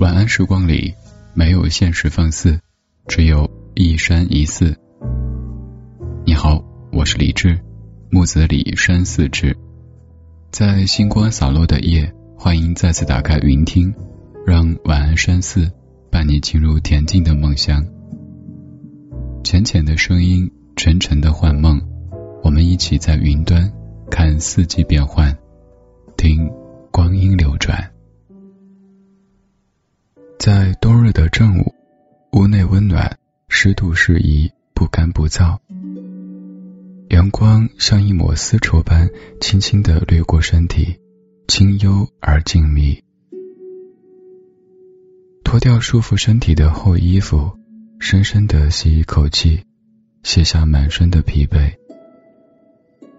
晚安时光里，没有现实放肆，只有一山一寺。你好，我是李志，木子李山寺志。在星光洒落的夜，欢迎再次打开云听，让晚安山寺伴你进入恬静的梦乡。浅浅的声音，沉沉的幻梦，我们一起在云端看四季变换，听光阴流转。在冬日的正午，屋内温暖，湿度适宜，不干不燥。阳光像一抹丝绸般轻轻地掠过身体，清幽而静谧。脱掉束缚身体的厚衣服，深深地吸一口气，卸下满身的疲惫，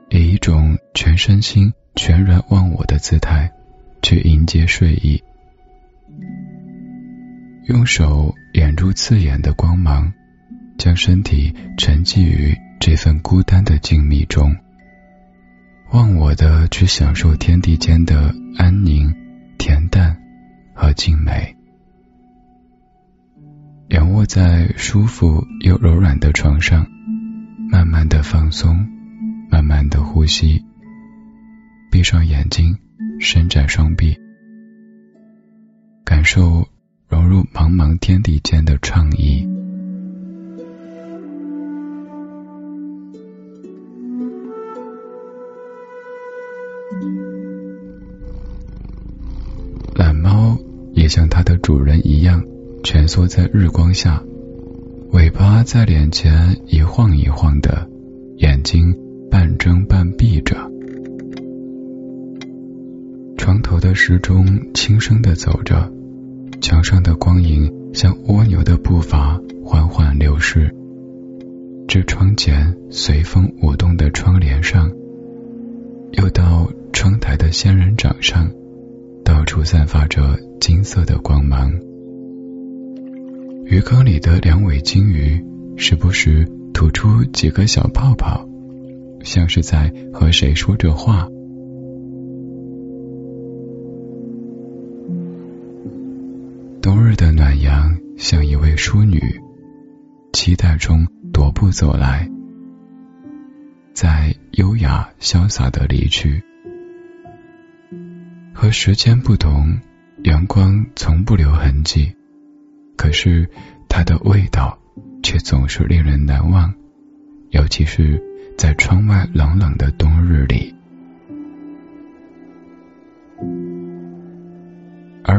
以一种全身心全然忘我的姿态去迎接睡意。用手掩住刺眼的光芒，将身体沉寂于这份孤单的静谧中，忘我的去享受天地间的安宁、恬淡和静美。仰卧在舒服又柔软的床上，慢慢的放松，慢慢的呼吸，闭上眼睛，伸展双臂，感受。融入茫茫天地间的创意。懒猫也像它的主人一样，蜷缩在日光下，尾巴在脸前一晃一晃的，眼睛半睁半闭着。床头的时钟轻声的走着。墙上的光影像蜗牛的步伐缓缓流逝，至窗前随风舞动的窗帘上，又到窗台的仙人掌上，到处散发着金色的光芒。鱼缸里的两尾金鱼时不时吐出几个小泡泡，像是在和谁说着话。像一位淑女，期待中踱步走来，在优雅潇洒的离去。和时间不同，阳光从不留痕迹，可是它的味道却总是令人难忘，尤其是在窗外冷冷的冬日里。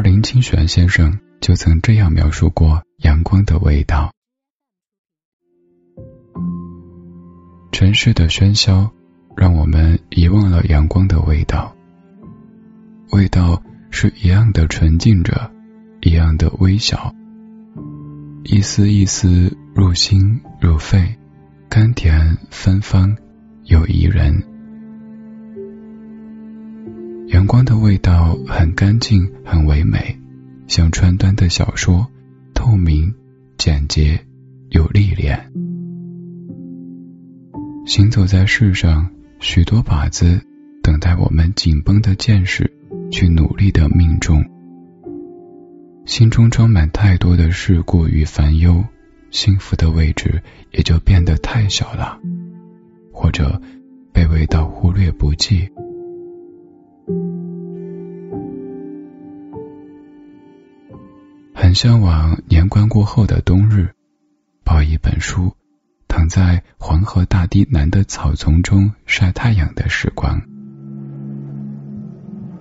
林清玄先生。就曾这样描述过阳光的味道。城市的喧嚣让我们遗忘了阳光的味道，味道是一样的纯净着，一样的微小，一丝一丝入心入肺，甘甜芬芳又宜人。阳光的味道很干净，很唯美。像川端的小说，透明、简洁、有历练。行走在世上，许多靶子等待我们紧绷的见识去努力的命中。心中装满太多的事故与烦忧，幸福的位置也就变得太小了，或者被味道忽略不计。很向往年关过后的冬日，抱一本书，躺在黄河大堤南的草丛中晒太阳的时光。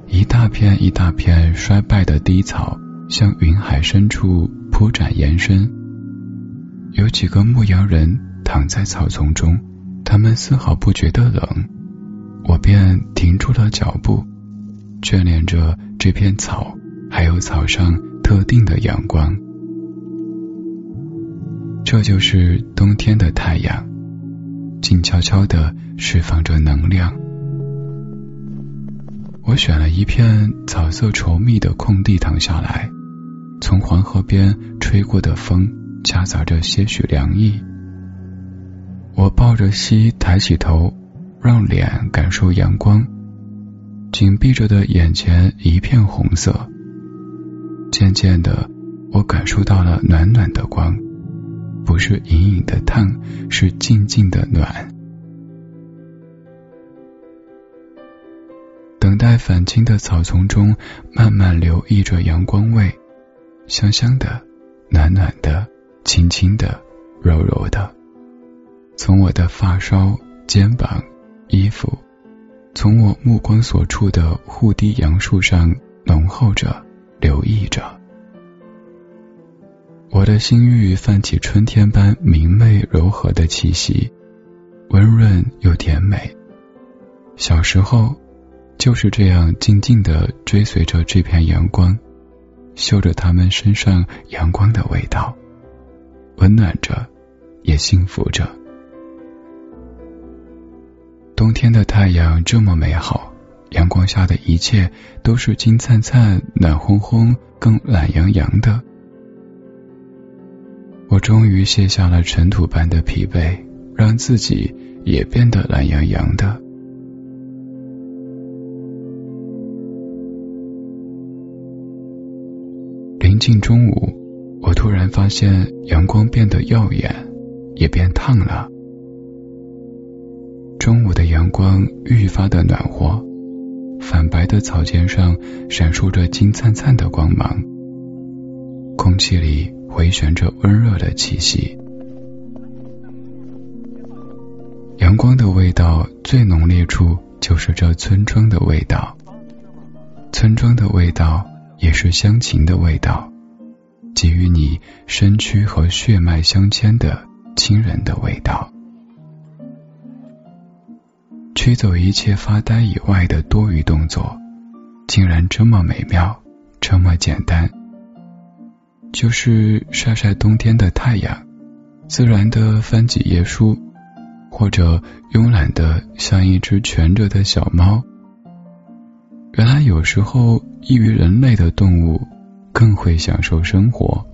一大片一大片衰败的低草，向云海深处铺展延伸。有几个牧羊人躺在草丛中，他们丝毫不觉得冷。我便停住了脚步，眷恋着这片草，还有草上。特定的阳光，这就是冬天的太阳，静悄悄的释放着能量。我选了一片草色稠密的空地躺下来，从黄河边吹过的风夹杂着些许凉意。我抱着膝抬起头，让脸感受阳光，紧闭着的眼前一片红色。渐渐的，我感受到了暖暖的光，不是隐隐的烫，是静静的暖。等待返青的草丛中，慢慢留意着阳光味，香香的，暖暖的，轻轻的，柔柔的，从我的发梢、肩膀、衣服，从我目光所处的护堤杨树上浓厚着，留意着。我的心域泛起春天般明媚柔和的气息，温润又甜美。小时候就是这样静静的追随着这片阳光，嗅着他们身上阳光的味道，温暖着，也幸福着。冬天的太阳这么美好，阳光下的一切都是金灿灿、暖烘烘、更懒洋洋的。我终于卸下了尘土般的疲惫，让自己也变得懒洋洋的。临近中午，我突然发现阳光变得耀眼，也变烫了。中午的阳光愈发的暖和，泛白的草尖上闪烁着金灿灿的光芒，空气里。回旋着温热的气息，阳光的味道最浓烈处就是这村庄的味道，村庄的味道也是乡情的味道，给予你身躯和血脉相牵的亲人的味道，驱走一切发呆以外的多余动作，竟然这么美妙，这么简单。就是晒晒冬天的太阳，自然的翻几页书，或者慵懒的像一只蜷着的小猫。原来有时候异于人类的动物更会享受生活。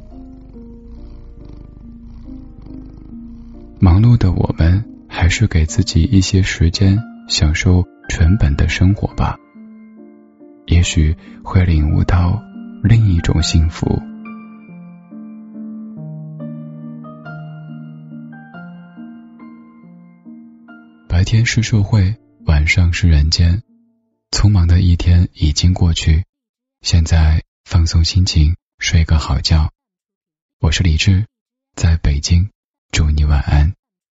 忙碌的我们，还是给自己一些时间享受纯本的生活吧，也许会领悟到另一种幸福。白天是社会，晚上是人间。匆忙的一天已经过去，现在放松心情，睡个好觉。我是李志，在北京，祝你晚安。